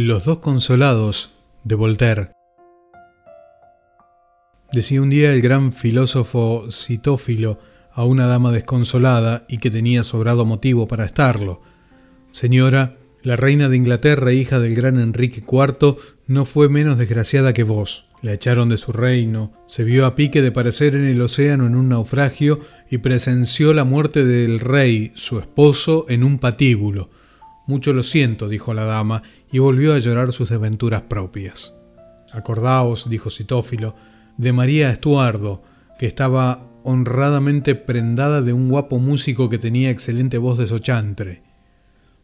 Los dos consolados de Voltaire. Decía un día el gran filósofo Citófilo a una dama desconsolada y que tenía sobrado motivo para estarlo. Señora, la reina de Inglaterra, hija del gran Enrique IV, no fue menos desgraciada que vos. La echaron de su reino, se vio a pique de parecer en el océano en un naufragio y presenció la muerte del rey, su esposo, en un patíbulo. Mucho lo siento, dijo la dama, y volvió a llorar sus desventuras propias. Acordaos, dijo Citófilo, de María Estuardo, que estaba honradamente prendada de un guapo músico que tenía excelente voz de sochantre.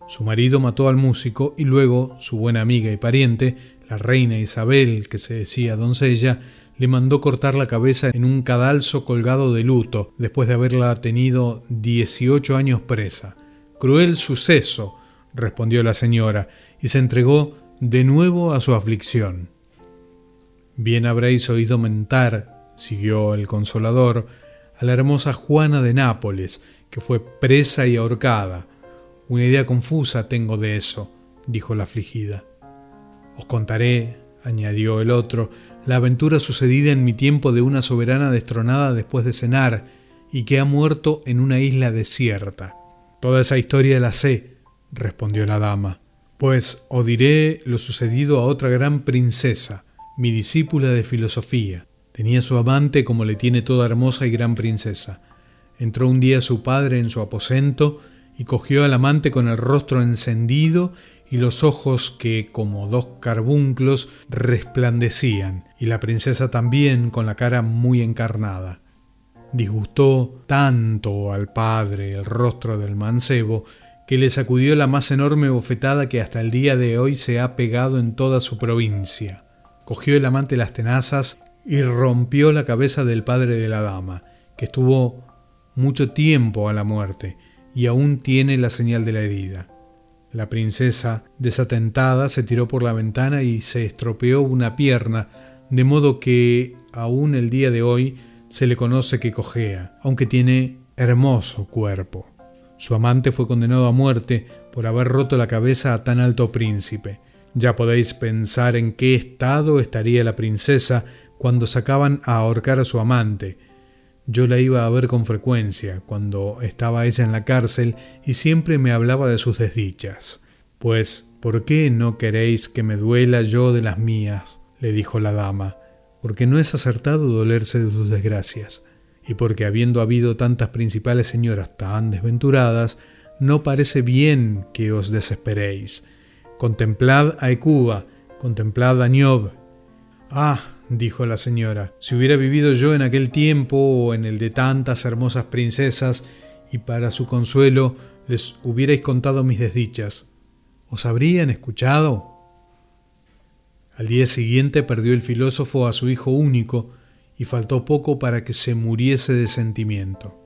Su marido mató al músico y luego su buena amiga y pariente, la reina Isabel, que se decía doncella, le mandó cortar la cabeza en un cadalso colgado de luto, después de haberla tenido dieciocho años presa. Cruel suceso, respondió la señora, y se entregó de nuevo a su aflicción. Bien habréis oído mentar, siguió el consolador, a la hermosa Juana de Nápoles, que fue presa y ahorcada. Una idea confusa tengo de eso, dijo la afligida. Os contaré, añadió el otro, la aventura sucedida en mi tiempo de una soberana destronada después de cenar y que ha muerto en una isla desierta. Toda esa historia la sé, respondió la dama, pues os diré lo sucedido a otra gran princesa, mi discípula de filosofía. Tenía su amante como le tiene toda hermosa y gran princesa. Entró un día su padre en su aposento y cogió al amante con el rostro encendido y los ojos que, como dos carbunclos, resplandecían, y la princesa también con la cara muy encarnada. Disgustó tanto al padre el rostro del mancebo que le sacudió la más enorme bofetada que hasta el día de hoy se ha pegado en toda su provincia. Cogió el amante las tenazas y rompió la cabeza del padre de la dama, que estuvo mucho tiempo a la muerte y aún tiene la señal de la herida. La princesa, desatentada, se tiró por la ventana y se estropeó una pierna, de modo que aún el día de hoy se le conoce que cojea, aunque tiene hermoso cuerpo. Su amante fue condenado a muerte por haber roto la cabeza a tan alto príncipe. Ya podéis pensar en qué estado estaría la princesa cuando sacaban a ahorcar a su amante. Yo la iba a ver con frecuencia cuando estaba ella en la cárcel y siempre me hablaba de sus desdichas. Pues, ¿por qué no queréis que me duela yo de las mías? le dijo la dama, porque no es acertado dolerse de sus desgracias y porque habiendo habido tantas principales señoras tan desventuradas, no parece bien que os desesperéis. Contemplad a Ecuba, contemplad a Niob. Ah, dijo la señora, si hubiera vivido yo en aquel tiempo o en el de tantas hermosas princesas, y para su consuelo les hubierais contado mis desdichas, ¿os habrían escuchado? Al día siguiente perdió el filósofo a su hijo único, y faltó poco para que se muriese de sentimiento.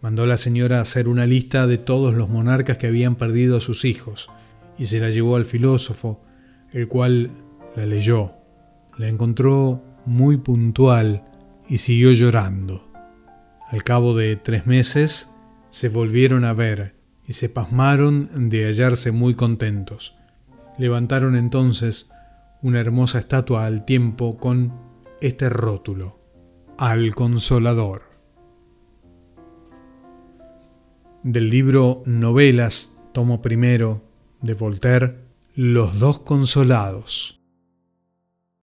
Mandó la señora hacer una lista de todos los monarcas que habían perdido a sus hijos, y se la llevó al filósofo, el cual la leyó, la encontró muy puntual y siguió llorando. Al cabo de tres meses se volvieron a ver y se pasmaron de hallarse muy contentos. Levantaron entonces una hermosa estatua al tiempo con este rótulo, al consolador. Del libro Novelas, tomo primero, de Voltaire, Los dos consolados.